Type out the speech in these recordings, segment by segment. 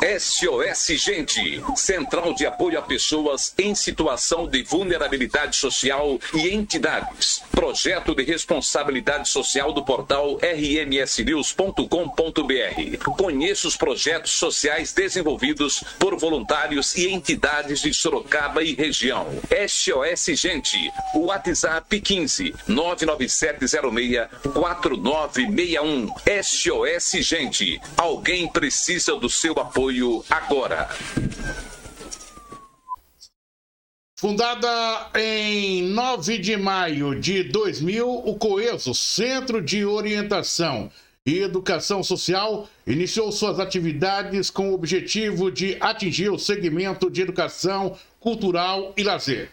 SOS Gente, Central de Apoio a Pessoas em Situação de Vulnerabilidade Social e Entidades. Projeto de Responsabilidade Social do portal rmsnews.com.br. Conheça os projetos sociais desenvolvidos por voluntários e entidades de Sorocaba e região. SOS Gente, WhatsApp 15 99706 4961. SOS Gente, alguém precisa do seu apoio apoio agora. Fundada em 9 de maio de 2000, o COESO, Centro de Orientação e Educação Social, iniciou suas atividades com o objetivo de atingir o segmento de educação cultural e lazer.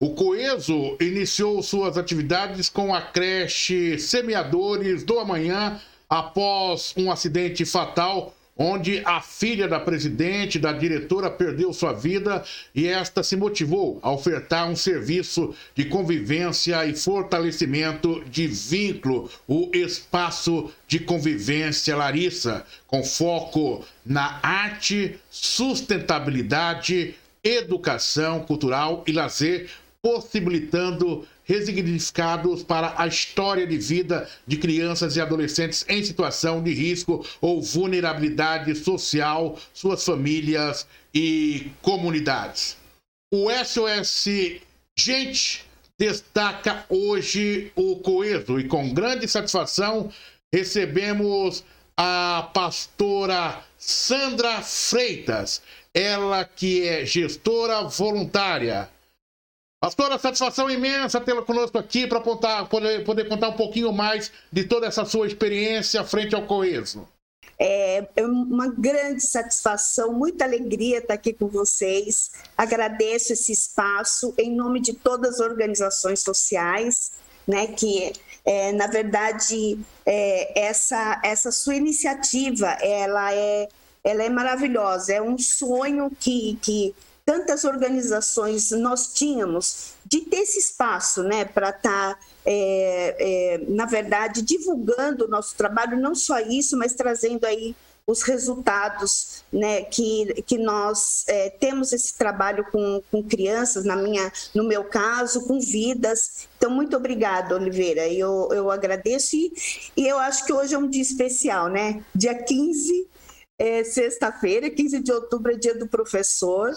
O Coeso iniciou suas atividades com a creche Semeadores do Amanhã após um acidente fatal onde a filha da presidente, da diretora, perdeu sua vida e esta se motivou a ofertar um serviço de convivência e fortalecimento de vínculo, o espaço de convivência Larissa, com foco na arte, sustentabilidade, educação cultural e lazer, possibilitando resignificados para a história de vida de crianças e adolescentes em situação de risco ou vulnerabilidade social, suas famílias e comunidades. O SOS Gente destaca hoje o Coeso e com grande satisfação recebemos a pastora Sandra Freitas, ela que é gestora voluntária Pastora, satisfação imensa tê-la conosco aqui para poder, poder contar um pouquinho mais de toda essa sua experiência frente ao Coeso. É, é uma grande satisfação, muita alegria estar aqui com vocês. Agradeço esse espaço em nome de todas as organizações sociais, né, que é, na verdade é, essa essa sua iniciativa ela é ela é maravilhosa, é um sonho que, que tantas organizações nós tínhamos de ter esse espaço né, para estar, tá, é, é, na verdade, divulgando o nosso trabalho, não só isso, mas trazendo aí os resultados né, que, que nós é, temos esse trabalho com, com crianças, na minha, no meu caso, com vidas. Então, muito obrigada, Oliveira. Eu, eu agradeço e, e eu acho que hoje é um dia especial, né? Dia 15, é, sexta-feira, 15 de outubro, é dia do professor.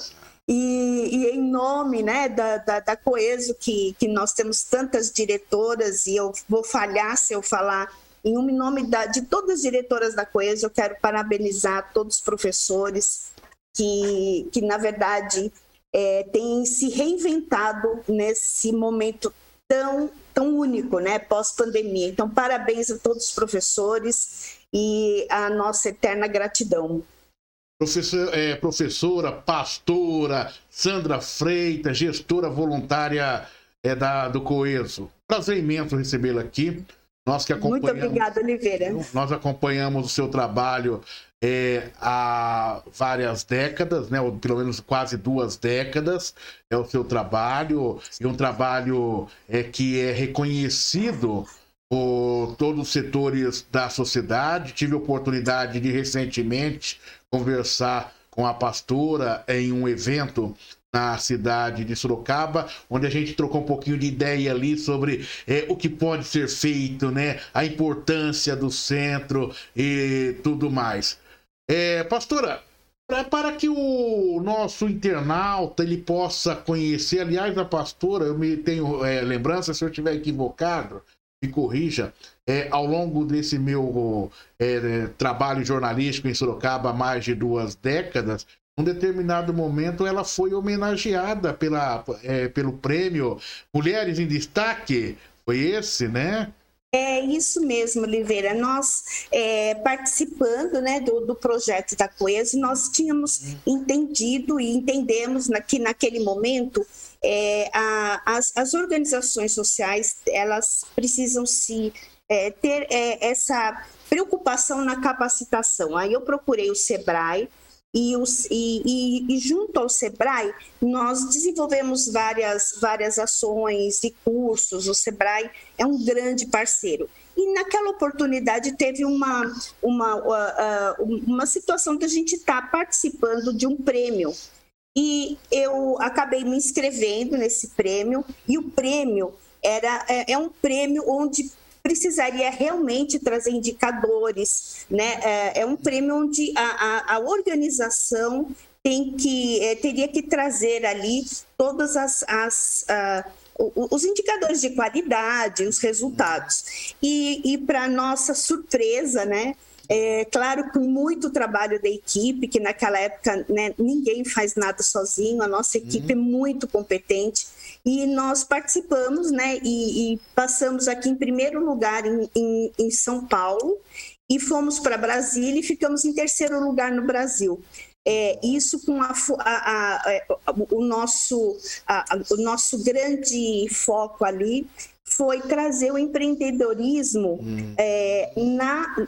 E, e, em nome né, da, da, da Coeso, que, que nós temos tantas diretoras, e eu vou falhar se eu falar em nome da, de todas as diretoras da Coeso, eu quero parabenizar todos os professores que, que na verdade, é, têm se reinventado nesse momento tão, tão único, né, pós-pandemia. Então, parabéns a todos os professores e a nossa eterna gratidão. Professor, é, professora, pastora, Sandra Freitas, gestora voluntária é, da, do Coeso. Prazer imenso recebê-la aqui. Nós que acompanhamos. Muito obrigada, Oliveira. Nós acompanhamos o seu trabalho é, há várias décadas, né, ou pelo menos quase duas décadas, é o seu trabalho, e um trabalho é, que é reconhecido por todos os setores da sociedade. Tive oportunidade de recentemente conversar com a pastora em um evento na cidade de Sorocaba, onde a gente trocou um pouquinho de ideia ali sobre é, o que pode ser feito, né? A importância do centro e tudo mais. É, pastora, para que o nosso internauta ele possa conhecer, aliás, a pastora, eu me tenho é, lembrança, se eu estiver equivocado, me corrija, é, ao longo desse meu é, trabalho jornalístico em Sorocaba há mais de duas décadas, um determinado momento ela foi homenageada pela, é, pelo prêmio Mulheres em Destaque. Foi esse, né? É isso mesmo, Oliveira. Nós, é, participando né, do, do, projeto da Coesa, nós tínhamos entendido e entendemos na, que naquele momento é, a, as, as, organizações sociais elas precisam se é, ter é, essa preocupação na capacitação. Aí eu procurei o Sebrae e, os, e, e, e, junto ao Sebrae nós desenvolvemos várias, várias ações e cursos. O Sebrae é um grande parceiro. E naquela oportunidade teve uma, uma, uma situação que a gente está participando de um prêmio. E eu acabei me inscrevendo nesse prêmio, e o prêmio era, é, é um prêmio onde precisaria realmente trazer indicadores, né? É, é um prêmio onde a, a, a organização tem que é, teria que trazer ali todas as, as uh, os indicadores de qualidade, os resultados. E, e para nossa surpresa, né? É, claro, com muito trabalho da equipe, que naquela época né, ninguém faz nada sozinho, a nossa equipe uhum. é muito competente. E nós participamos, né, e, e passamos aqui em primeiro lugar em, em, em São Paulo, e fomos para Brasília e ficamos em terceiro lugar no Brasil. É, isso com a, a, a, o, nosso, o nosso grande foco ali foi trazer o empreendedorismo hum. é, na,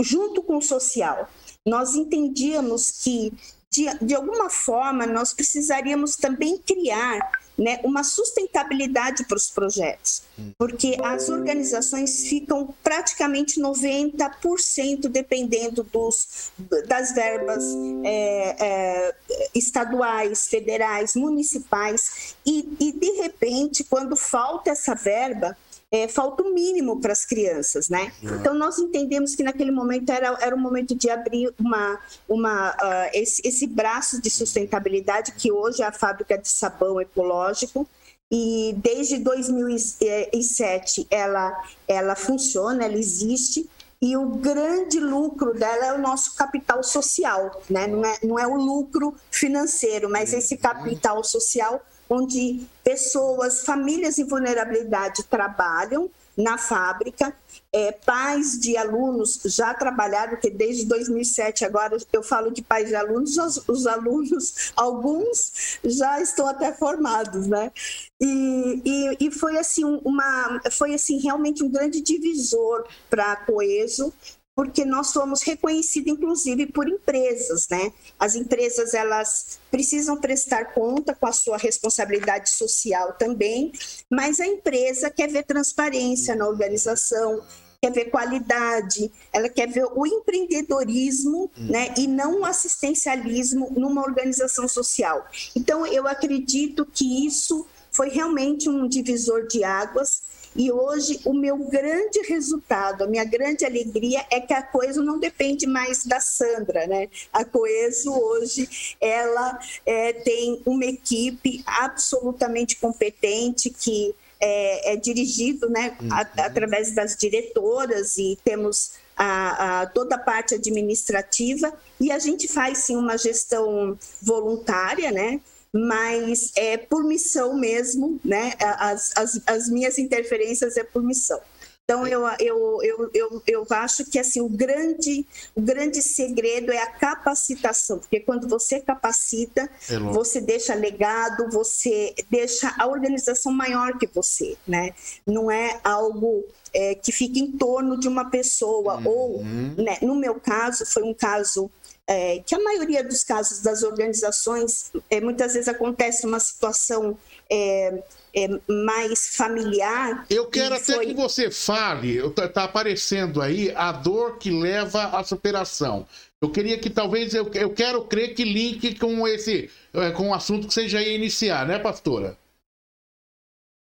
junto com o social. Nós entendíamos que, de, de alguma forma, nós precisaríamos também criar né, uma sustentabilidade para os projetos, porque as organizações ficam praticamente 90% dependendo dos, das verbas é, é, estaduais, federais, municipais, e, e de repente, quando falta essa verba, é, falta o mínimo para as crianças, né? Uhum. Então nós entendemos que naquele momento era, era o momento de abrir uma, uma uh, esse, esse braço de sustentabilidade que hoje é a fábrica de sabão ecológico e desde 2007 ela ela funciona, ela existe e o grande lucro dela é o nosso capital social, né? Não é, não é o lucro financeiro, mas esse capital social onde pessoas, famílias em vulnerabilidade trabalham na fábrica. É, pais de alunos já trabalharam, porque desde 2007 agora eu falo de pais de alunos, os, os alunos, alguns já estão até formados, né? E, e, e, foi assim uma, foi assim realmente um grande divisor para a Coeso porque nós fomos reconhecidos inclusive por empresas, né? As empresas elas precisam prestar conta com a sua responsabilidade social também, mas a empresa quer ver transparência na organização, quer ver qualidade, ela quer ver o empreendedorismo, né, e não o assistencialismo numa organização social. Então eu acredito que isso foi realmente um divisor de águas e hoje o meu grande resultado, a minha grande alegria é que a Coeso não depende mais da Sandra, né? A Coeso hoje ela é, tem uma equipe absolutamente competente que é, é dirigido, né, uhum. a, através das diretoras e temos a, a, toda a parte administrativa e a gente faz sim uma gestão voluntária, né? Mas é por missão mesmo, né? As, as, as minhas interferências é por missão. Então, eu, eu, eu, eu, eu acho que assim, o, grande, o grande segredo é a capacitação, porque quando você capacita, é você deixa legado, você deixa a organização maior que você, né? Não é algo é, que fica em torno de uma pessoa, uhum. ou, né, no meu caso, foi um caso é, que a maioria dos casos das organizações, é, muitas vezes acontece uma situação é, é mais familiar. Eu quero até foi... que você fale, está tá aparecendo aí a dor que leva à superação. Eu queria que talvez, eu, eu quero crer que link com esse, é, com o assunto que você já ia iniciar, né, pastora?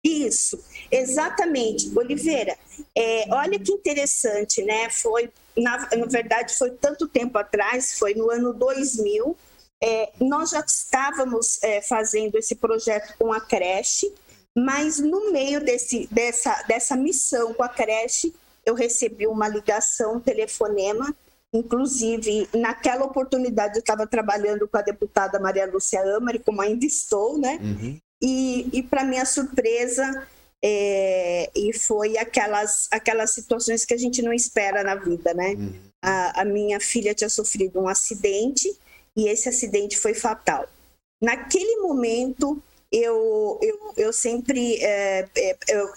Isso, exatamente. Oliveira, é, olha que interessante, né? Foi, na, na, verdade, foi tanto tempo atrás, foi no ano 2000. É, nós já estávamos é, fazendo esse projeto com a creche, mas no meio desse, dessa, dessa missão com a creche, eu recebi uma ligação, um telefonema. Inclusive, naquela oportunidade, eu estava trabalhando com a deputada Maria Lúcia Amari, como ainda estou, né? Uhum. E, e para minha surpresa, é, e foi aquelas, aquelas situações que a gente não espera na vida, né? Uhum. A, a, minha filha tinha sofrido um acidente e esse acidente foi fatal. Naquele momento, eu, eu, eu sempre é, é, eu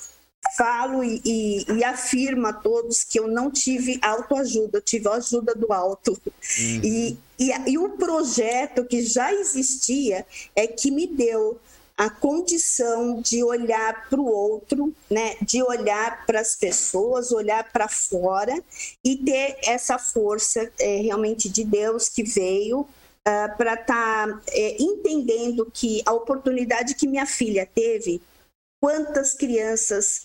falo e, e, e, afirmo a todos que eu não tive autoajuda, eu tive a ajuda do alto. Uhum. E, e, e o projeto que já existia é que me deu a condição de olhar para o outro, né, de olhar para as pessoas, olhar para fora e ter essa força é, realmente de Deus que veio uh, para estar tá, é, entendendo que a oportunidade que minha filha teve, quantas crianças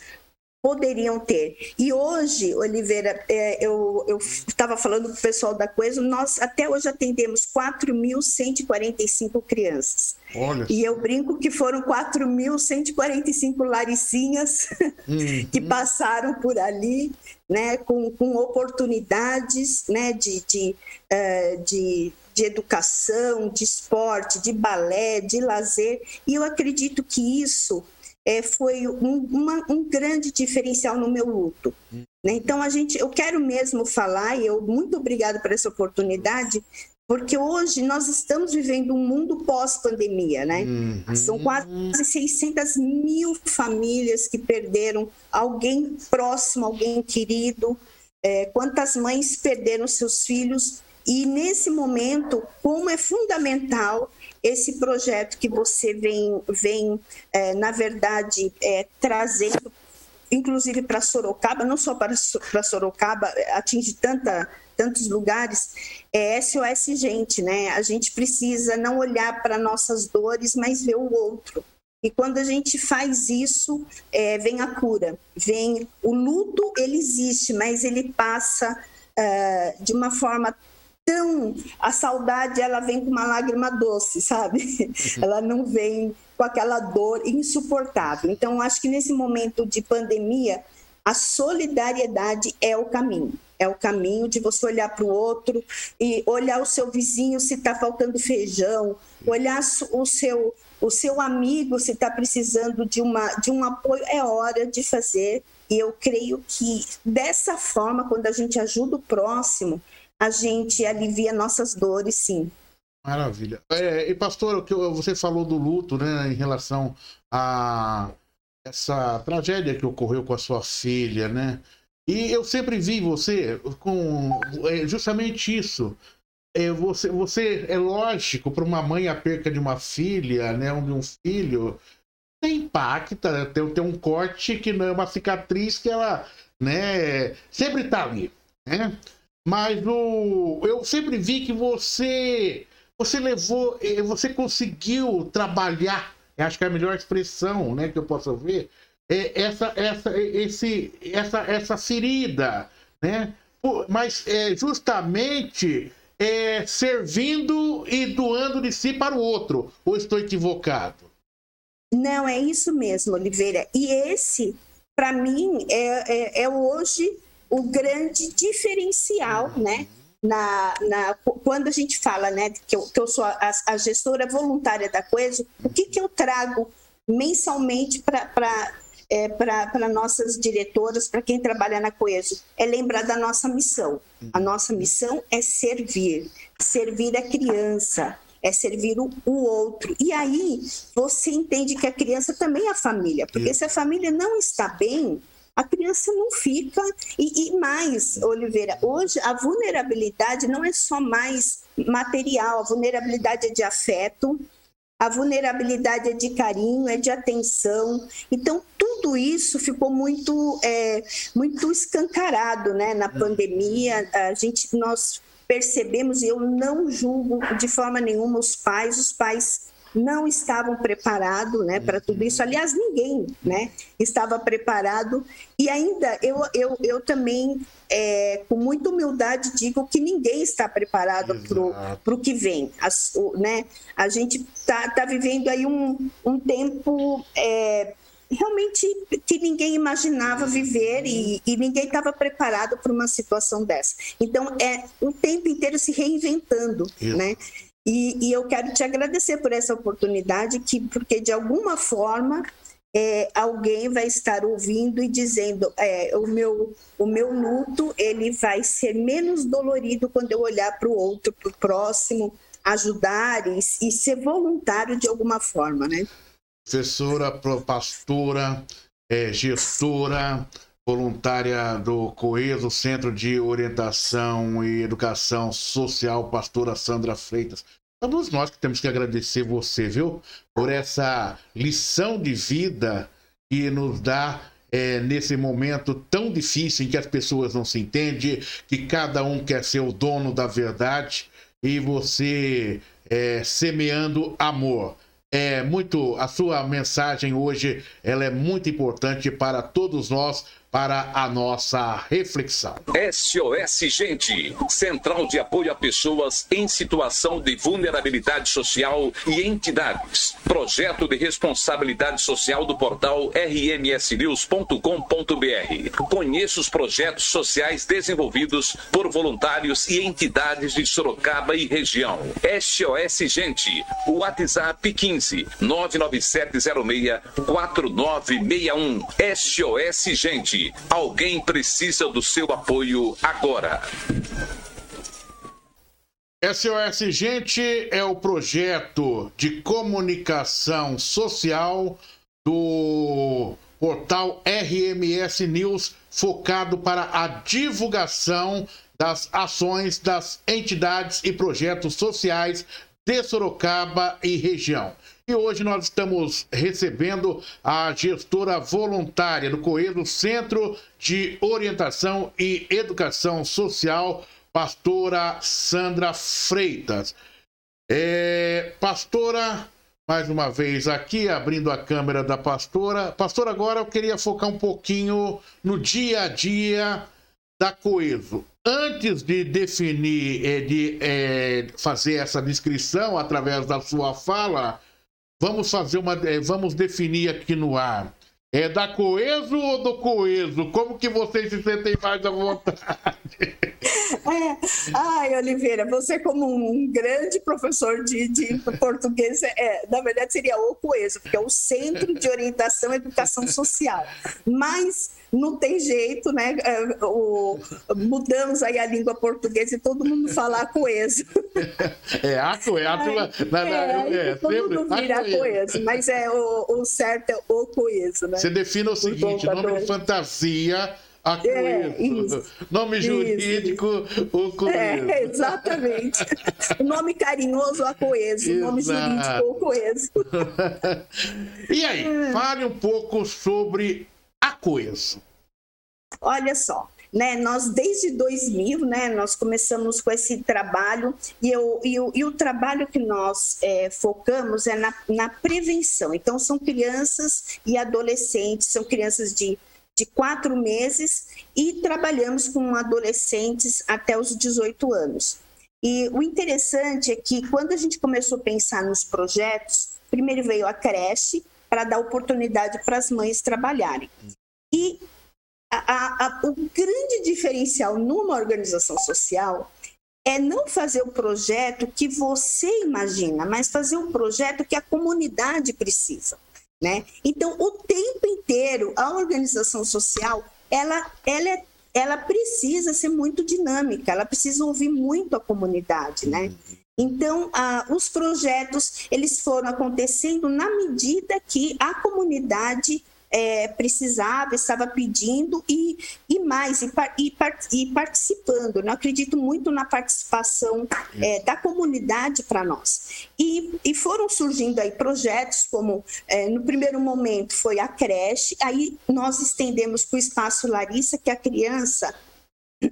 poderiam ter. E hoje, Oliveira, é, eu estava falando com o pessoal da Coeso, nós até hoje atendemos 4.145 crianças. Olha. E eu brinco que foram 4.145 laricinhas uhum. que passaram por ali, né, com, com oportunidades né, de, de, uh, de, de educação, de esporte, de balé, de lazer. E eu acredito que isso é, foi um, uma, um grande diferencial no meu luto. Né? Então a gente, eu quero mesmo falar e eu muito obrigada por essa oportunidade, porque hoje nós estamos vivendo um mundo pós-pandemia, né? Uhum. São quase 600 mil famílias que perderam alguém próximo, alguém querido. É, quantas mães perderam seus filhos e nesse momento, como é fundamental esse projeto que você vem, vem é, na verdade, é, trazendo, inclusive para Sorocaba, não só para, para Sorocaba, atinge tanta, tantos lugares, é SOS Gente, né? A gente precisa não olhar para nossas dores, mas ver o outro. E quando a gente faz isso, é, vem a cura, vem o luto, ele existe, mas ele passa uh, de uma forma tão a saudade ela vem com uma lágrima doce, sabe? Uhum. Ela não vem com aquela dor insuportável. Então acho que nesse momento de pandemia a solidariedade é o caminho. É o caminho de você olhar para o outro e olhar o seu vizinho se está faltando feijão, olhar o seu, o seu amigo se está precisando de, uma, de um apoio. É hora de fazer. E eu creio que dessa forma, quando a gente ajuda o próximo, a gente alivia nossas dores, sim. Maravilha. É, e pastor, o que você falou do luto, né, em relação a essa tragédia que ocorreu com a sua filha, né? E eu sempre vi você com é, justamente isso. É, você, você é lógico para uma mãe a perca de uma filha, né, de um filho, impacta, tem, tem um corte que não é uma cicatriz que ela, né, sempre está ali, né? Mas o, eu sempre vi que você você levou, eh, você conseguiu trabalhar, acho que é a melhor expressão, né, que eu posso ver, é essa essa esse essa essa ferida, né? Mas é justamente é, servindo e doando de si para o outro. Ou estou equivocado? Não, é isso mesmo, Oliveira. E esse, para mim, é, é, é hoje o grande diferencial, né? Na, na, quando a gente fala né, que, eu, que eu sou a, a gestora voluntária da Coeso, o que, que eu trago mensalmente para é, para nossas diretoras, para quem trabalha na Coeso, é lembrar da nossa missão. A nossa missão é servir, servir a criança, é servir o, o outro. E aí você entende que a criança também é a família, porque se a família não está bem, a criança não fica. E, e, mais, Oliveira, hoje a vulnerabilidade não é só mais material, a vulnerabilidade é de afeto, a vulnerabilidade é de carinho, é de atenção. Então, tudo isso ficou muito, é, muito escancarado né? na pandemia. A gente, nós percebemos, e eu não julgo de forma nenhuma os pais, os pais não estavam preparados né, para tudo isso. Aliás, ninguém né, estava preparado. E ainda eu, eu, eu também, é, com muita humildade, digo que ninguém está preparado para o que vem. As, o, né, a gente está tá vivendo aí um, um tempo. É, realmente que ninguém imaginava viver e, e ninguém estava preparado para uma situação dessa. Então é o tempo inteiro se reinventando, Isso. né? E, e, eu quero te agradecer por essa oportunidade, que, porque de alguma forma é, alguém vai estar ouvindo e dizendo é, o meu o meu luto ele vai ser menos dolorido quando eu olhar para o outro, para o próximo, ajudar e, e, ser voluntário de alguma forma, né? Professora, pastora, é, gestora, voluntária do COESO, Centro de Orientação e Educação Social, pastora Sandra Freitas. Todos nós que temos que agradecer você, viu? Por essa lição de vida que nos dá é, nesse momento tão difícil em que as pessoas não se entendem, que cada um quer ser o dono da verdade e você é, semeando amor. É muito a sua mensagem hoje, ela é muito importante para todos nós para a nossa reflexão. SOS Gente, Central de Apoio a Pessoas em Situação de Vulnerabilidade Social e Entidades. Projeto de Responsabilidade Social do portal rmsnews.com.br. Conheça os projetos sociais desenvolvidos por voluntários e entidades de Sorocaba e região. SOS Gente, WhatsApp 15 99706 4961. SOS Gente alguém precisa do seu apoio agora. SOS Gente é o projeto de comunicação social do portal RMS News focado para a divulgação das ações das entidades e projetos sociais de Sorocaba e região. E hoje nós estamos recebendo a gestora voluntária do Coelho Centro de Orientação e Educação Social, pastora Sandra Freitas. É, pastora, mais uma vez aqui, abrindo a câmera da pastora. Pastora, agora eu queria focar um pouquinho no dia a dia da Coeso. Antes de definir, é, de é, fazer essa descrição através da sua fala, Vamos fazer uma. É, vamos definir aqui no ar. É da Coeso ou do Coeso? Como que vocês se sentem mais à vontade? É. Ai, Oliveira, você como um grande professor de, de português, é, na verdade seria o Coeso, porque é o Centro de Orientação e Educação Social. Mas não tem jeito, né? É, o, mudamos aí a língua portuguesa e todo mundo fala coeso. É, a coeso. É, é, todo mundo vira coeso, mas é o, o certo é o coeso, né? Você define o seguinte, nome de fantasia a É, Nome jurídico, o coeso. É, exatamente. o nome carinhoso, a coeso. O nome jurídico, o coeso. e aí, fale um pouco sobre a coeso. Olha só, né, nós desde 2000, né, nós começamos com esse trabalho e, eu, e, o, e o trabalho que nós é, focamos é na, na prevenção. Então, são crianças e adolescentes, são crianças de de quatro meses e trabalhamos com adolescentes até os 18 anos. E o interessante é que quando a gente começou a pensar nos projetos, primeiro veio a creche para dar oportunidade para as mães trabalharem. E a, a, o grande diferencial numa organização social é não fazer o projeto que você imagina, mas fazer um projeto que a comunidade precisa. Né? Então, o tempo inteiro, a organização social, ela, ela, é, ela precisa ser muito dinâmica, ela precisa ouvir muito a comunidade, né? Então, os projetos, eles foram acontecendo na medida que a comunidade é, precisava, estava pedindo e, e mais, e, e, e participando. Não acredito muito na participação é, da comunidade para nós. E, e foram surgindo aí projetos como, é, no primeiro momento, foi a creche, aí nós estendemos para o Espaço Larissa, que a criança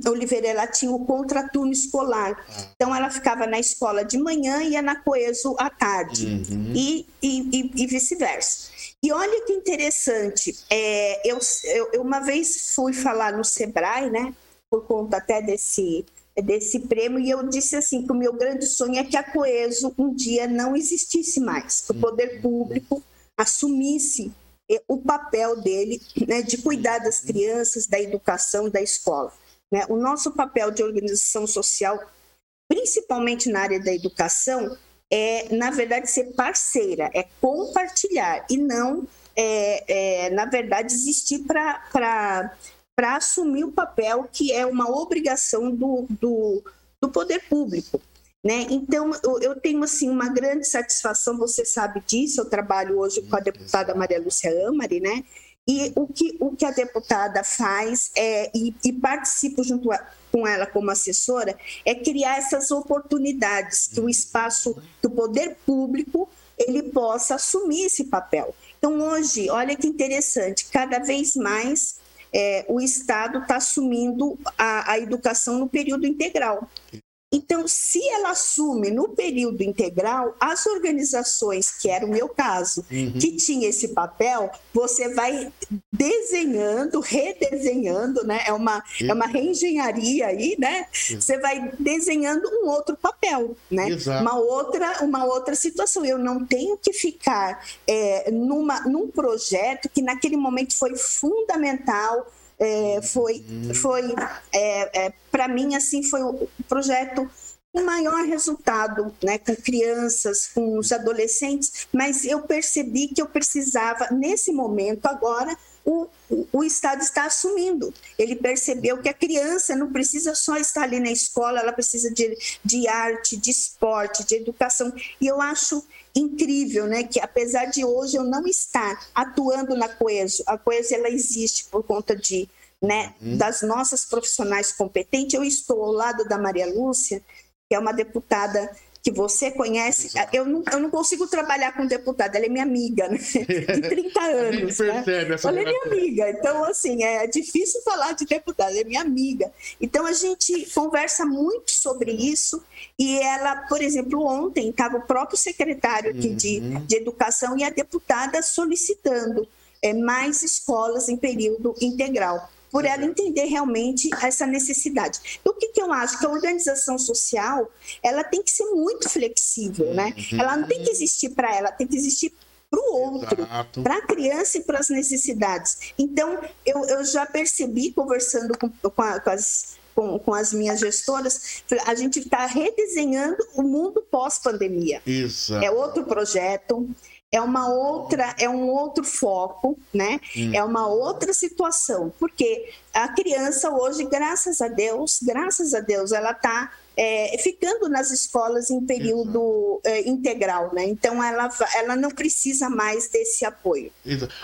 Oliveira ela tinha o contraturno escolar. Então ela ficava na escola de manhã e ia na Coeso à tarde. Uhum. E, e, e, vice-versa. E olha que interessante, é, eu, eu, uma vez fui falar no Sebrae, né, por conta até desse, desse prêmio, e eu disse assim que o meu grande sonho é que a Coeso um dia não existisse mais, que o poder público assumisse é, o papel dele né, de cuidar das crianças, da educação, da escola. Né? O nosso papel de organização social, principalmente na área da educação, é, na verdade, ser parceira, é compartilhar e não, é, é na verdade, existir para assumir o papel que é uma obrigação do, do, do poder público. Né? Então, eu tenho assim uma grande satisfação, você sabe disso, eu trabalho hoje com a deputada Maria Lúcia Amari, né? E o que, o que a deputada faz é, e, e participo junto a, com ela como assessora é criar essas oportunidades que o espaço, que o poder público ele possa assumir esse papel. Então hoje, olha que interessante, cada vez mais é, o Estado está assumindo a, a educação no período integral. Então, se ela assume no período integral, as organizações, que era o meu caso, uhum. que tinha esse papel, você vai desenhando, redesenhando, né? É uma, é uma reengenharia aí, né? Você vai desenhando um outro papel, né? Exato. Uma outra, uma outra situação. Eu não tenho que ficar é, numa, num projeto que naquele momento foi fundamental é, foi, foi é, é, para mim, assim, foi o projeto com maior resultado, né, com crianças, com os adolescentes, mas eu percebi que eu precisava, nesse momento agora, o, o, Estado está assumindo. Ele percebeu que a criança não precisa só estar ali na escola, ela precisa de, de arte, de esporte, de educação. E eu acho incrível, né, que apesar de hoje eu não estar atuando na Coeso, a Coeso ela existe por conta de, né, uhum. das nossas profissionais competentes, eu estou ao lado da Maria Lúcia, que é uma deputada que você conhece. Eu não, eu não consigo trabalhar com deputada, ela é minha amiga, né? De 30 anos. percebe né? essa ela é minha amiga. Então, assim, é difícil falar de deputada, é minha amiga. Então, a gente conversa muito sobre isso. E ela, por exemplo, ontem estava o próprio secretário aqui de, uhum. de Educação e a deputada solicitando é, mais escolas em período integral por ela entender realmente essa necessidade. Então, o que, que eu acho? Que a organização social, ela tem que ser muito flexível, né? Uhum. Ela não tem que existir para ela, tem que existir para o outro, para a criança e para as necessidades. Então, eu, eu já percebi, conversando com, com, a, com as com, com, as minhas gestoras, a gente está redesenhando o mundo pós-pandemia. Isso. É outro projeto, é uma outra, é um outro foco, né? Hum. É uma outra situação, porque a criança hoje, graças a Deus, graças a Deus, ela está é, ficando nas escolas em período é, integral, né? Então ela, ela não precisa mais desse apoio.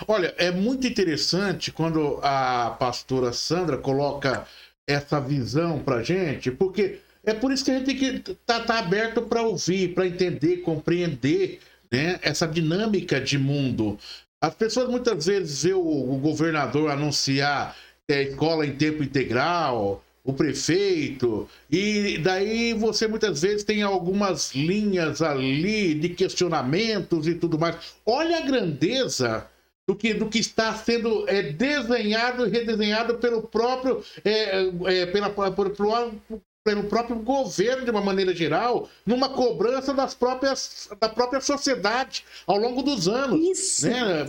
Olha, é muito interessante quando a pastora Sandra coloca essa visão para gente, porque é por isso que a gente tem que estar tá, tá aberto para ouvir, para entender, compreender né? essa dinâmica de mundo. As pessoas muitas vezes vê o, governador anunciar é, escola em tempo integral, o prefeito, e daí você muitas vezes tem algumas linhas ali de questionamentos e tudo mais. Olha a grandeza do que, do que está sendo é, desenhado e redesenhado pelo próprio é, é, pela, por, por, pelo próprio governo de uma maneira geral, numa cobrança das próprias, da própria sociedade ao longo dos anos. Isso. Né,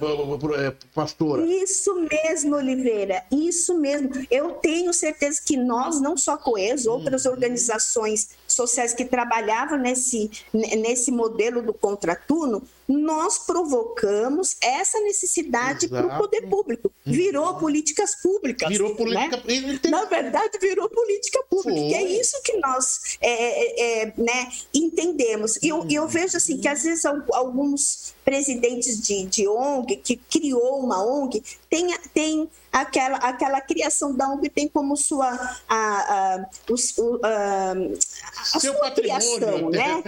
é, pastora? Isso mesmo, Oliveira. Isso mesmo. Eu tenho certeza que nós, não só Coeso, outras uhum. organizações sociais que trabalhavam nesse, nesse modelo do contraturno, nós provocamos essa necessidade para o poder público. Virou uhum. políticas públicas. Virou política. Né? Na verdade, virou política pública. Que é isso que nós é, é, é, né, entendemos. E eu, eu vejo assim que às vezes alguns presidentes de, de ONG que criou uma ONG tem, tem aquela, aquela criação da ONG tem como sua a, a, os, a, a sua criação, né?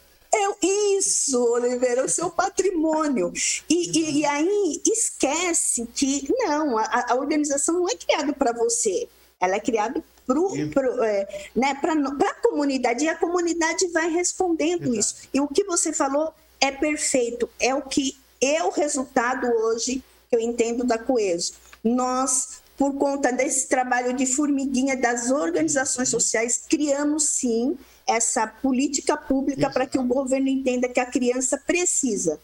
É isso, Oliveira, o seu patrimônio. E, e, e aí esquece que não, a, a organização não é criada para você, ela é criada para é, né, a comunidade, e a comunidade vai respondendo Exato. isso. E o que você falou é perfeito, é o que é o resultado hoje que eu entendo da Coeso. Nós, por conta desse trabalho de formiguinha das organizações sociais, criamos sim essa política pública para que o governo entenda que a criança precisa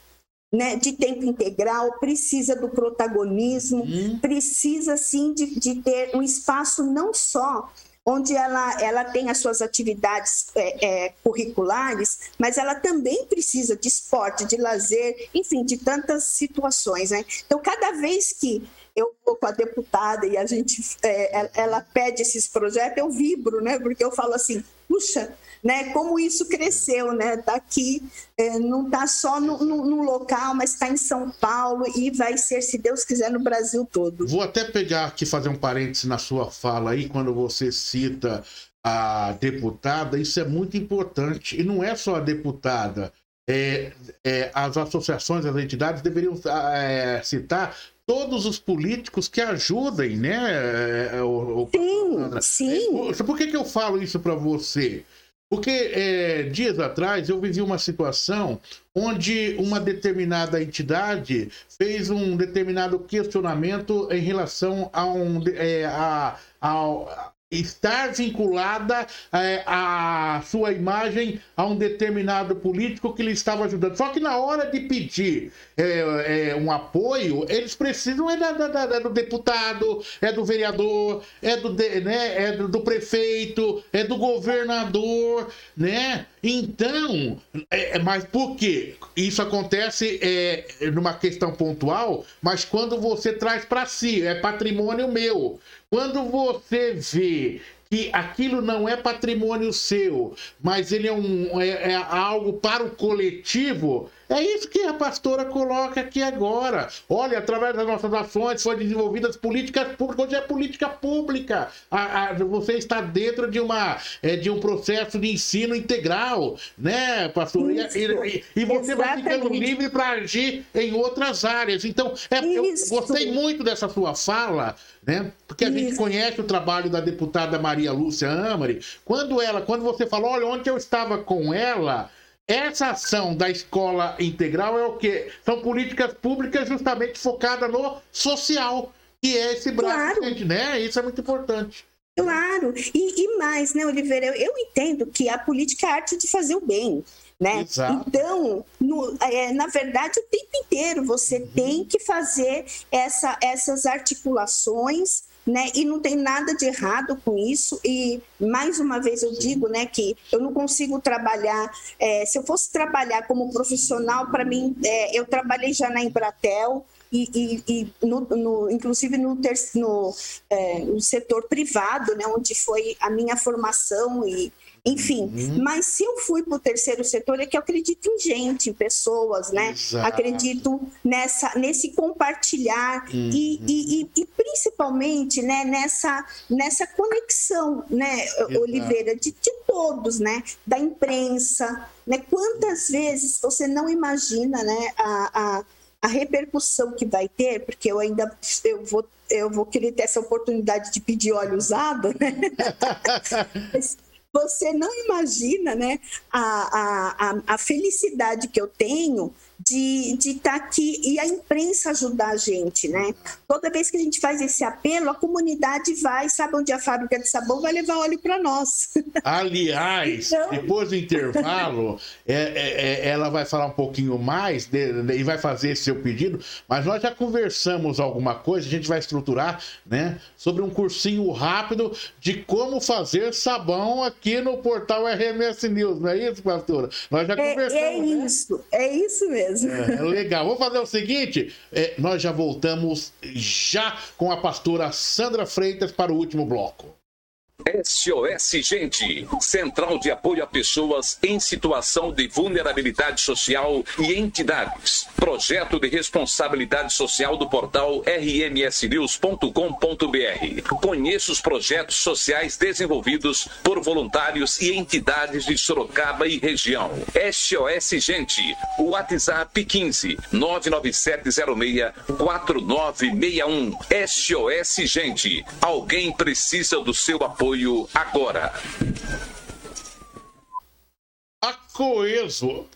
né, de tempo integral, precisa do protagonismo, uhum. precisa sim de, de, ter um espaço não só onde ela, ela tem as suas atividades é, é, curriculares, mas ela também precisa de esporte, de lazer, enfim, de tantas situações. Né? Então, cada vez que eu vou com a deputada e a gente, é, ela pede esses projetos, eu vibro, né? porque eu falo assim, puxa, né? Como isso cresceu, né? Tá aqui, é, não está só no, no, no, local, mas está em São Paulo e vai ser, se Deus quiser, no Brasil todo. Vou até pegar aqui fazer um parêntese na sua fala aí quando você cita a deputada. Isso é muito importante e não é só a deputada. É, é, as associações, as entidades deveriam é, citar todos os políticos que ajudem, né? É, o, o... Sim, sim. É, por que, que eu falo isso para você? Porque é, dias atrás eu vivi uma situação onde uma determinada entidade fez um determinado questionamento em relação a, um, é, a, a, estar vinculada é, a sua imagem a um determinado político que lhe estava ajudando. Só que na hora de pedir é, é, um apoio, eles precisam é, da, da, da, do deputado, é do vereador, é do, né, é do, do prefeito, é do governador, né? Então, é, é, mas por quê? Isso acontece é, numa questão pontual, mas quando você traz para si, é patrimônio meu. Quando você vê que aquilo não é patrimônio seu, mas ele é, um, é, é algo para o coletivo, é isso que a pastora coloca aqui agora. Olha, através das nossas ações foram desenvolvidas políticas públicas. Hoje é política pública. A, a, você está dentro de, uma, é, de um processo de ensino integral, né, pastor? E, e, e, você Exatamente. vai ficando livre para agir em outras áreas. Então, é, eu gostei muito dessa sua fala, né? Porque a isso. gente conhece o trabalho da deputada Maria Lúcia Amari. Quando ela, quando você falou, olha, onde eu estava com ela essa ação da escola integral é o quê? São políticas públicas justamente focadas no social, que é esse braço, claro. né? Isso é muito importante. Claro, e, e mais, né, Oliveira? Eu, eu, entendo que a política é a arte de fazer o bem. Né? Exato. Então, no, é, na verdade, o tempo inteiro você uhum. tem que fazer essa, essas articulações né? E não tem nada de errado com isso. E mais uma vez eu digo, né, que eu não consigo trabalhar. É, se eu fosse trabalhar como profissional, para mim, é, eu trabalhei já na Embratel. E, e, e no, no, inclusive no, ter, no, é, no setor privado, né, onde foi a minha formação e, enfim, uhum. mas se eu fui para o terceiro setor, é que eu acredito em gente, em pessoas, né? Exato. Acredito nessa, nesse compartilhar uhum. e, e, e, principalmente né, nessa, nessa conexão, né, Exato. Oliveira, de, de todos, né? Da imprensa, né? Quantas vezes você não imagina, né, a, a a repercussão que vai ter, porque eu ainda eu vou, eu vou querer ter essa oportunidade de pedir óleo usado, né? Você não imagina né, a, a, a felicidade que eu tenho de estar tá aqui e a imprensa ajudar a gente, né? Toda vez que a gente faz esse apelo, a comunidade vai, sabe onde a fábrica de sabão vai levar óleo para nós. Aliás, então... depois do intervalo, é, é, é, ela vai falar um pouquinho mais de, de, e vai fazer esse seu pedido, mas nós já conversamos alguma coisa, a gente vai estruturar, né, sobre um cursinho rápido de como fazer sabão aqui no portal RMS News, não é isso, pastora? Nós já é, conversamos. É, é isso, né? é isso mesmo mesmo. É, legal. Vamos fazer o seguinte: é, nós já voltamos já com a pastora Sandra Freitas para o último bloco. SOS Gente, Central de Apoio a Pessoas em Situação de Vulnerabilidade Social e Entidades. Projeto de Responsabilidade Social do portal rmsnews.com.br. Conheça os projetos sociais desenvolvidos por voluntários e entidades de Sorocaba e região. SOS Gente, WhatsApp 15 99706 4961. SOS Gente, alguém precisa do seu apoio apoio agora. A Coeso,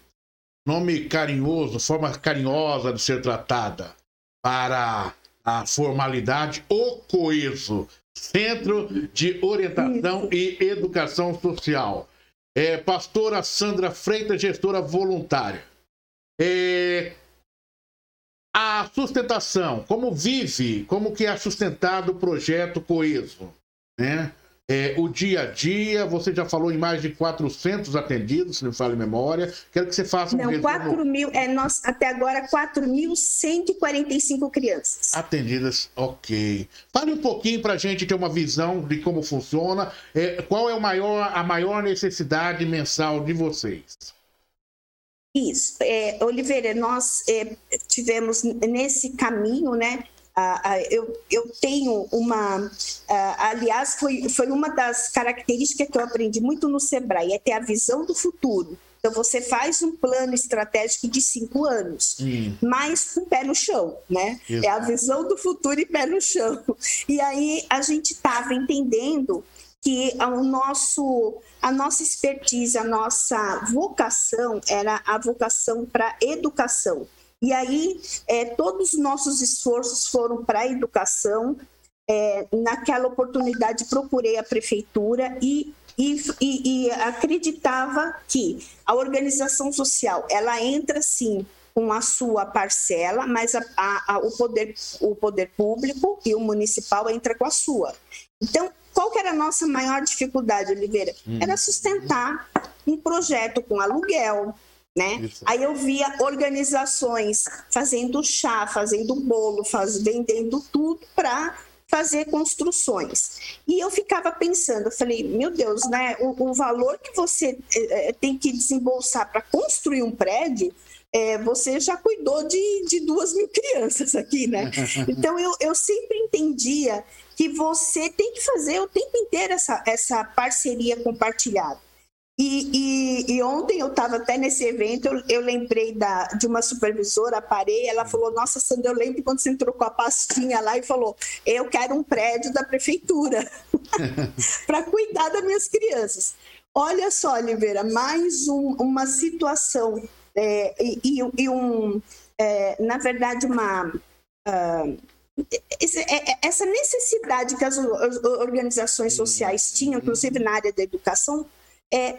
nome carinhoso, forma carinhosa de ser tratada para a formalidade, o Coeso, Centro de Orientação e Educação Social. É, pastora Sandra Freitas, gestora voluntária. É, a sustentação, como vive, como que é sustentado o projeto Coeso, né? É, o dia a dia. Você já falou em mais de 400 atendidos, se não me falo em memória. Quero que você faça um Não, resumo. 4 mil, é, nós, até agora, 4.145 crianças. Atendidas, ok. Fale um pouquinho para a gente ter uma visão de como funciona. É, qual é maior, a maior necessidade mensal de vocês? Isso, é, Oliveira, nós é, tivemos nesse caminho, né? Ah, ah, eu, eu tenho uma. Ah, aliás, foi, foi uma das características que eu aprendi muito no Sebrae, é ter a visão do futuro. Então, você faz um plano estratégico de cinco anos, Hum. mas com pé no chão, né? Exato. É a visão do futuro e pé no chão. E aí a gente estava entendendo que o nosso, a nossa expertise, a nossa vocação era a vocação para educação. E aí é, todos os nossos esforços foram para a educação. É, naquela oportunidade procurei a prefeitura e, e, e, e acreditava que a organização social ela entra sim com a sua parcela, mas a, a, a, o, poder, o poder público e o municipal entra com a sua. Então, qual que era a nossa maior dificuldade, Oliveira? Era sustentar um projeto com aluguel, né? Isso. Aí eu via organizações fazendo chá, fazendo bolo, faz, vendendo tudo para fazer construções. E eu ficava pensando, eu falei, meu Deus, né? O, o valor que você eh, tem que desembolsar para construir um prédio, eh, você já cuidou de, de duas mil crianças aqui, né? Então eu, eu sempre entendia que você tem que fazer o tempo inteiro essa, essa parceria compartilhada. E, e, e ontem eu estava até nesse evento, eu, eu lembrei da, de uma supervisora, parei, ela falou, nossa, Sandra, eu lembro quando você entrou com a pastinha lá e falou, eu quero um prédio da prefeitura para cuidar das minhas crianças. Olha só, Oliveira, mais um, uma situação é, e, e, um, é, na verdade, uma... é- essa necessidade que as organizações sociais tinham, inclusive na área da educação, é,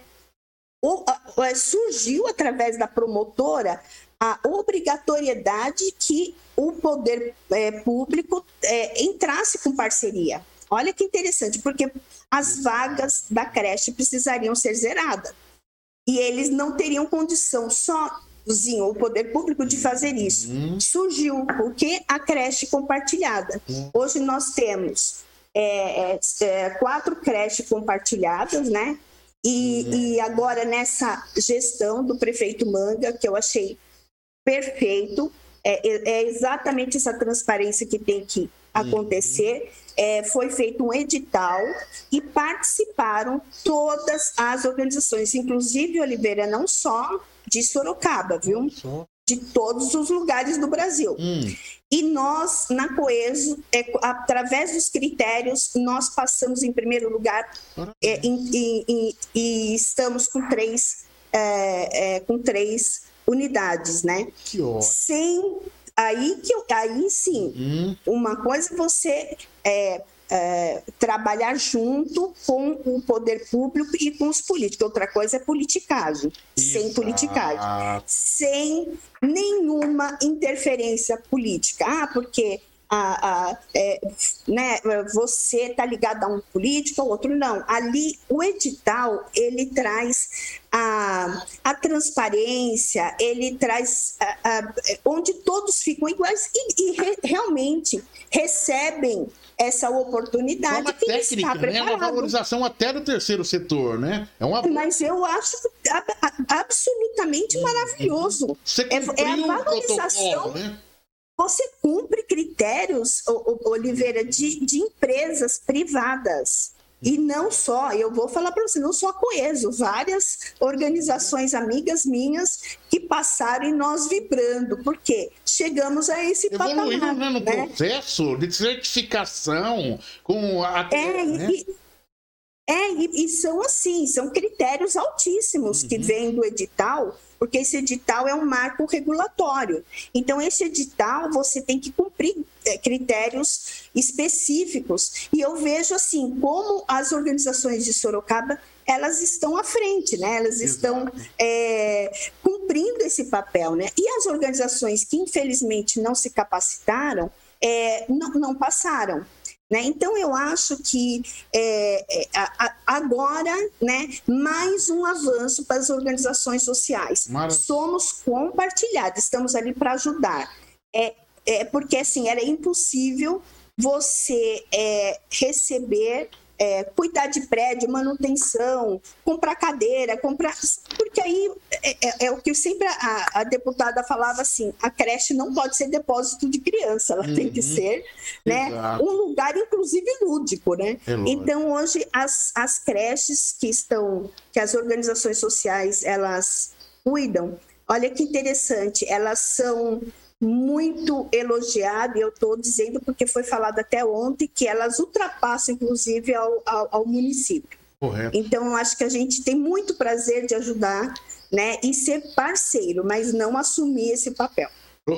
surgiu através da promotora a obrigatoriedade que o poder é, público é, entrasse com parceria. Olha que interessante, porque as vagas da creche precisariam ser zeradas. E eles não teriam condição sozinho, o poder público, de fazer isso. Surgiu o que? A creche compartilhada. Hoje nós temos é, é, é, quatro creches compartilhadas, né? E, e agora nessa gestão do prefeito Manga, que eu achei perfeito, é, é- é exatamente essa transparência que tem que acontecer. É, foi feito um edital e participaram todas as organizações, inclusive Oliveira, não só de Sorocaba, viu? De todos os lugares do Brasil. Hum, E nós, na Coeso, é, através dos critérios, nós passamos em primeiro lugar é, em- em- em- e estamos com três, é, é, com três unidades, né? que ótimo. Sem aí que aí sim, Hum, uma coisa é você é, é, trabalhar junto com o poder público e com os políticos. Outra coisa é politicagem, sem Exato. politicagem sem nenhuma interferência política. Ah, porque a, a, é, né, você está ligado a um político ou outro. Não. Ali, o edital, ele traz a, a transparência, ele traz a- a- onde todos ficam iguais e, e re- realmente recebem essa oportunidade forma que técnica, né? Uma valorização até do terceiro setor, né? É uma Mas eu acho ab- absolutamente maravilhoso. Você É- é a valorização né? Você cumpre critérios, Oliveira, de, de empresas privadas. E não só, eu vou falar para você, não só a Coeso, várias organizações amigas minhas que passaram e nós vibrando, porque chegamos a esse Evoluiu patamar. né, no né? processo de certificação com a. É, né? e, é e, e são assim, são critérios altíssimos que vêm do edital, porque esse edital é um marco regulatório. Então, esse edital você tem que cumprir eh, critérios específicos. E eu vejo assim como as organizações de Sorocaba elas estão à frente, né? Elas estão é, cumprindo esse papel, né? E as organizações que infelizmente não se capacitaram é, não, não passaram. Né? Então, eu acho que é, é, a, agora, né, mais um avanço para as organizações sociais. Maravilha. Somos compartilhados, estamos ali para ajudar. É, é, porque, assim, era impossível você é, receber é, cuidar de prédio, manutenção, comprar cadeira, comprar. Porque aí é, é, é o que sempre a, a, deputada falava assim: a creche não pode ser depósito de criança, ela uhum. tem que uhum. ser né, um lugar, inclusive, lúdico. Né? É então, hoje, as, as creches que estão, que as organizações sociais elas cuidam, olha que interessante, elas são muito elogiada, e eu estou dizendo porque foi falado até ontem que elas ultrapassam, inclusive, ao, ao, ao município. Correto. Então, acho que a gente tem muito prazer de ajudar né, e ser parceiro, mas não assumir esse papel.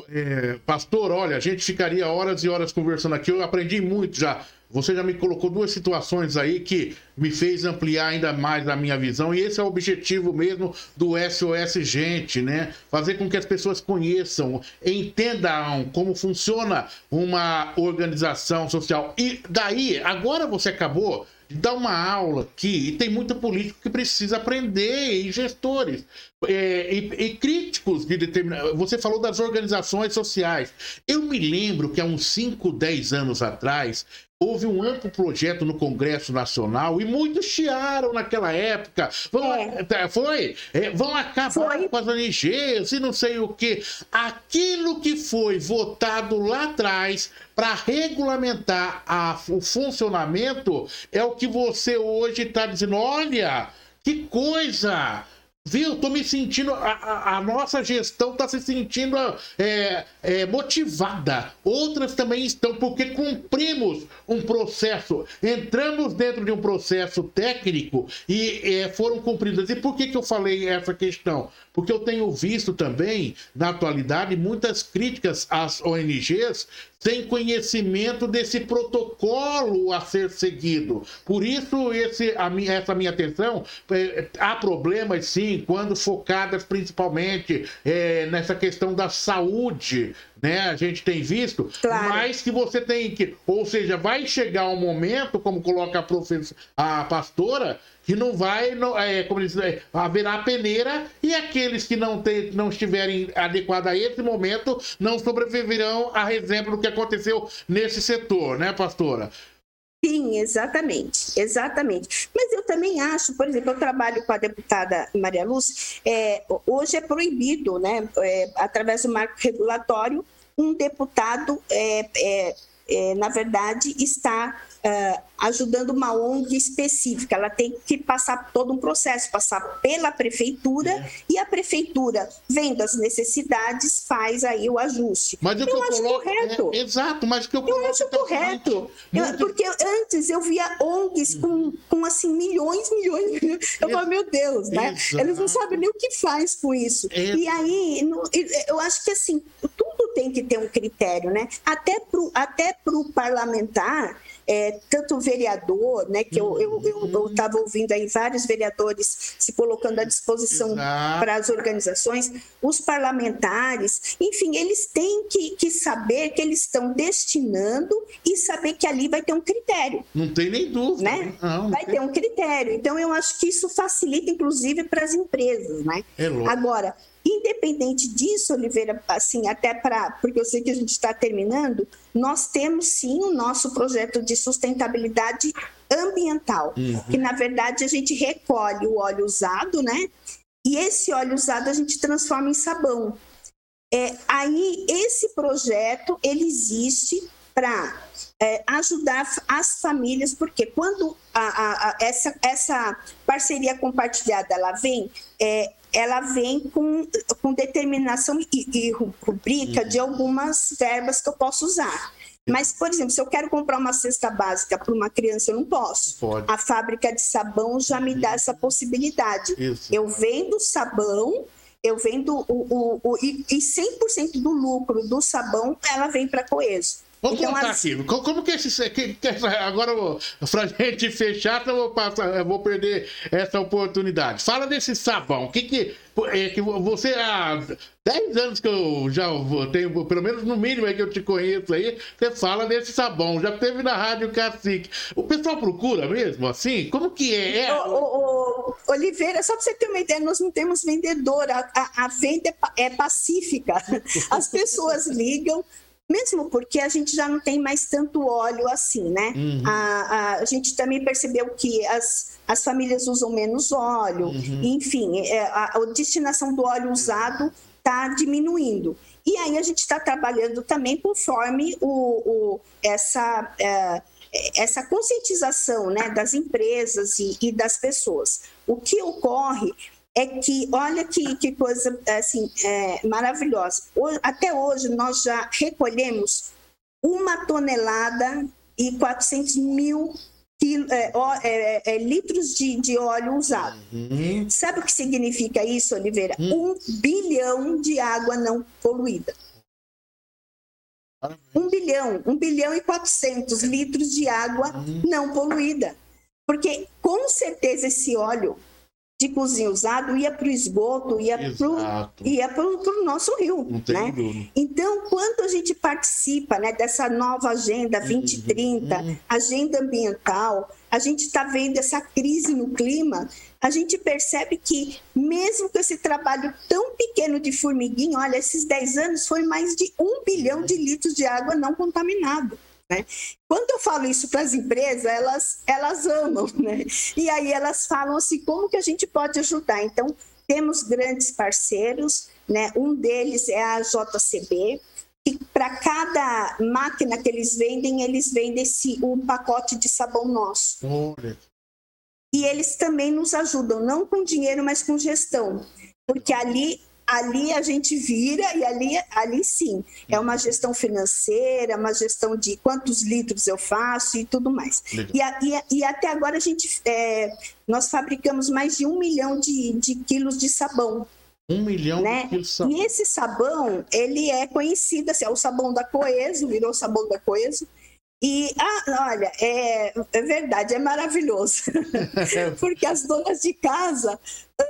É, pastor, olha, a gente ficaria horas e horas conversando aqui. Eu aprendi muito já você já me colocou duas situações aí que me fez ampliar ainda mais a minha visão, e esse é o objetivo mesmo do SOS Gente, né? Fazer com que as pessoas conheçam, entendam como funciona uma organização social. E daí, agora você acabou dá uma aula aqui, e tem muito político que precisa aprender, e gestores, é, e, e, críticos de determinadas. Você falou das organizações sociais. Eu me lembro que há uns 5, 10 anos atrás, houve um amplo projeto no Congresso Nacional e muitos chiaram naquela época. Vão, é. Tá, foi? É, vão acabar foi. com as ONGs e não sei o que. Aquilo que foi votado lá atrás para regulamentar a, o funcionamento é o que você hoje está dizendo. Olha, que coisa! Viu? Tô me sentindo. A, a, a nossa gestão está se sentindo é, é, motivada. Outras também estão, porque cumprimos um processo. Entramos dentro de um processo técnico e é, foram cumpridas. E por que, que eu falei essa questão? Porque eu tenho visto também, na atualidade, muitas críticas às ONGs sem conhecimento desse protocolo a ser seguido. Por isso, esse, minha, essa minha atenção, é, há problemas sim, quando focadas principalmente é, nessa questão da saúde, né? A gente tem visto, claro. mas que você tem que, ou seja, vai chegar um momento, como coloca a, professora, a pastora, que não vai, não, é, como diz, é, haverá peneira e aqueles que não, ter, não estiverem adequados a esse momento não sobreviverão a exemplo do que aconteceu nesse setor, né, pastora? Sim, exatamente, exatamente. Mas eu também acho, por exemplo, eu trabalho com a deputada Maria Lúcia, é, hoje é proibido, né, é, através do marco regulatório, um deputado, é, é, é na verdade, está uh, ajudando uma ONG específica. Ela tem que passar todo um processo, passar pela prefeitura é. e a prefeitura, vendo as necessidades, faz aí o ajuste. Mas eu, eu acho coloco, correto. É, exato, mas o que eu Eu acho correto. Eu, porque antes eu via ONGs com, com assim, milhões, milhões, milhões. Eu falo, meu Deus, né? Exato. Eles não sabem nem o que faz com isso. É. E aí, eu acho que assim, tudo tem que ter um critério, né? Até para o até pro parlamentar, é, tanto o vereador, né, que eu estava ouvindo aí vários vereadores se colocando à disposição para as organizações, os parlamentares, enfim, eles têm que, que saber que eles estão destinando e saber que ali vai ter um critério. Não tem nem dúvida. Né? Não, não vai tem... ter um critério. Então, eu acho que isso facilita, inclusive, para as empresas. Né? É Agora, Independente disso, Oliveira, assim, até para, porque eu sei que a gente está terminando, nós temos sim o nosso projeto de sustentabilidade ambiental, uhum. que na verdade a gente recolhe o óleo usado, né? E esse óleo usado a gente transforma em sabão. É, aí esse projeto ele existe para é, ajudar as famílias, porque quando a, a, a, essa, essa parceria compartilhada ela vem, é, ela vem com, com determinação e, e rubrica uhum. de algumas verbas que eu posso usar. Mas, por exemplo, se eu quero comprar uma cesta básica para uma criança, eu não posso. Pode. A fábrica de sabão já me dá essa possibilidade. Isso. Eu vendo sabão, eu vendo o, o, o e, e 100% do lucro do sabão, ela vem para Coeso. Vamos então, contar aqui. Como que esse. Que, que, agora, pra gente fechar, eu vou, passar, eu vou perder essa oportunidade. Fala desse sabão. O que que. É, que você há 10 anos que eu já tenho, pelo menos no mínimo é que eu te conheço aí, você fala desse sabão. Já teve na Rádio Cacique. O pessoal procura mesmo assim? Como que é? é... Ô, ô, ô, Oliveira, só para você ter uma ideia, nós não temos vendedor. A, a, a venda é, é pacífica. As pessoas ligam, mesmo porque a gente já não tem mais tanto óleo assim, né? Uhum. A, a, a, gente também percebeu que as, as famílias usam menos óleo, uhum. enfim, é, a, a, destinação do óleo usado está diminuindo. E aí a gente está trabalhando também conforme o, o essa, é, essa conscientização né, das empresas e, e das pessoas. O que ocorre é que, olha que, que coisa assim, é, maravilhosa. Até hoje, nós já recolhemos uma tonelada e 400 mil quilo, é, é, é, litros de, de, óleo usado. Uhum. Sabe o que significa isso, Oliveira? Uhum. Um bilhão de água não poluída. Um bilhão, um bilhão e 400 litros de água uhum. não poluída. Porque, com certeza, esse óleo de cozinha usado ia para o esgoto, ia para o nosso rio. Né? Então, quando a gente participa né, dessa nova agenda 2030, uhum. agenda ambiental, a gente está vendo essa crise no clima, a gente percebe que, mesmo com esse trabalho tão pequeno de formiguinha, olha, esses 10 anos foi mais de um bilhão de litros de água não contaminado. Né? Quando eu falo isso para as empresas, elas, elas amam, né? E aí elas falam assim, como que a gente pode ajudar? Então, temos grandes parceiros, né? Um deles é a JCB, que para cada máquina que eles vendem, eles vendem esse, um pacote de sabão nosso. Olha. E eles também nos ajudam, não com dinheiro, mas com gestão. Porque ali ali a gente vira e ali, ali sim, é uma gestão financeira, uma gestão de quantos litros eu faço e tudo mais. E, e, e, até agora a gente, é, nós fabricamos mais de um milhão de, de quilos de sabão. Um milhão né? de quilos de sabão. E esse sabão, ele é conhecido, assim, é o sabão da Coeso, virou sabão da Coeso, e, ah, olha, é, é verdade, é maravilhoso. Porque as donas de casa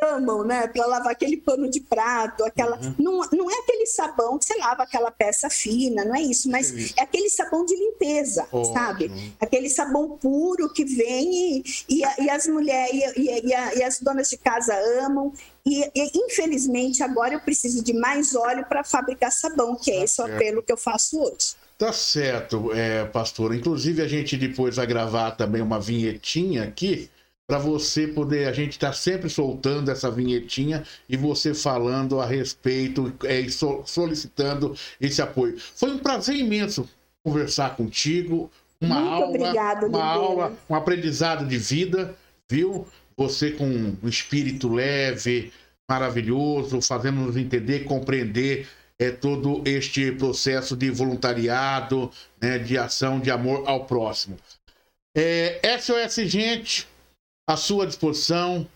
amam, né? Para lavar aquele pano de prato, aquela. Uhum. Não, não é aquele sabão que você lava aquela peça fina, não é isso, mas é aquele sabão de limpeza, sabe? Aquele sabão puro que vem e, e, e as mulheres e, e, e, as donas de casa amam. E, infelizmente agora eu preciso de mais óleo para fabricar sabão, que é tá esse o apelo que eu faço hoje. Tá certo, é, pastor. Inclusive, a gente depois vai gravar também uma vinhetinha aqui para você poder. A gente está sempre soltando essa vinhetinha e você falando a respeito é, e solicitando esse apoio. Foi um prazer imenso conversar contigo. Uma Muito aula, obrigado, uma aula, um aprendizado de vida, viu? Você com um espírito leve, maravilhoso, fazendo nos entender, compreender é, todo este processo de voluntariado, né, de ação de amor ao próximo. É, SOS Gente, à sua disposição,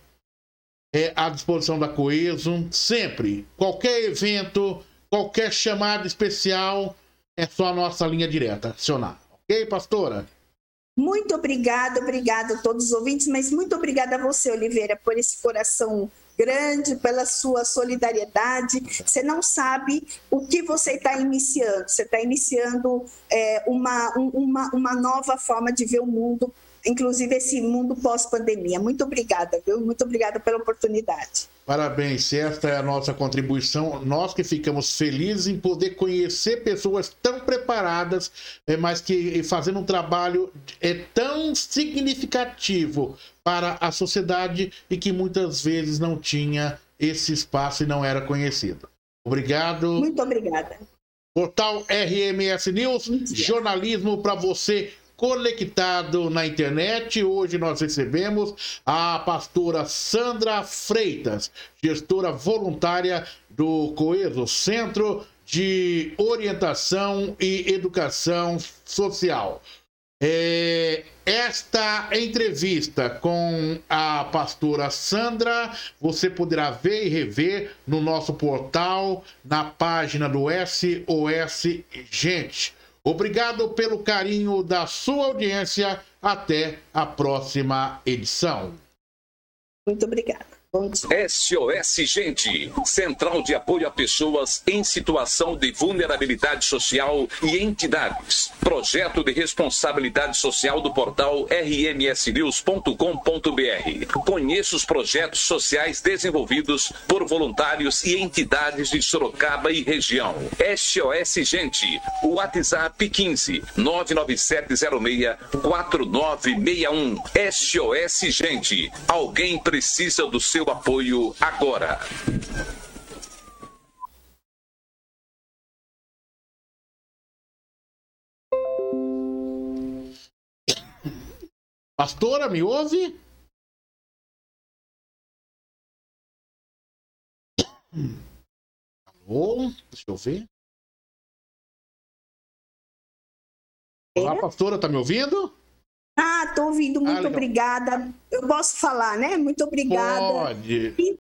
é, à disposição da Coeso, sempre, qualquer evento, qualquer chamada especial, é só a nossa linha direta, acionar. Ok, pastora? Muito obrigada, obrigada a todos os ouvintes, mas muito obrigada a você, Oliveira, por esse coração grande, pela sua solidariedade. Você não sabe o que você está iniciando. Você está iniciando é, uma, uma, uma nova forma de ver o mundo, inclusive esse mundo pós-pandemia. Muito obrigada, viu? Muito obrigada pela oportunidade. Parabéns, esta é a nossa contribuição. Nós que ficamos felizes em poder conhecer pessoas tão preparadas, é, mas que fazendo um trabalho é tão significativo para a sociedade e que muitas vezes não tinha esse espaço e não era conhecido. Obrigado. Muito obrigada. Portal RMS News, jornalismo para você conectado na internet. Hoje nós recebemos a pastora Sandra Freitas, gestora voluntária do Coeso Centro de Orientação e Educação Social. É, esta entrevista com a pastora Sandra você poderá ver e rever no nosso portal, na página do SOS Gente. Obrigado pelo carinho da sua audiência. Até a próxima edição. Muito obrigada. SOS Gente, Central de Apoio a Pessoas em Situação de Vulnerabilidade Social e Entidades. Projeto de Responsabilidade Social do portal rmsnews.com.br. Conheça os projetos sociais desenvolvidos por voluntários e entidades de Sorocaba e região. SOS Gente, WhatsApp 15 99706 4961. SOS Gente, alguém precisa do seu apoio agora. Pastora, me ouve? Alô? Deixa eu ver. Olá, pastora, tá me ouvindo? Ah, tô ouvindo, muito ah, obrigada. Eu posso falar, né? Muito obrigada. Pode.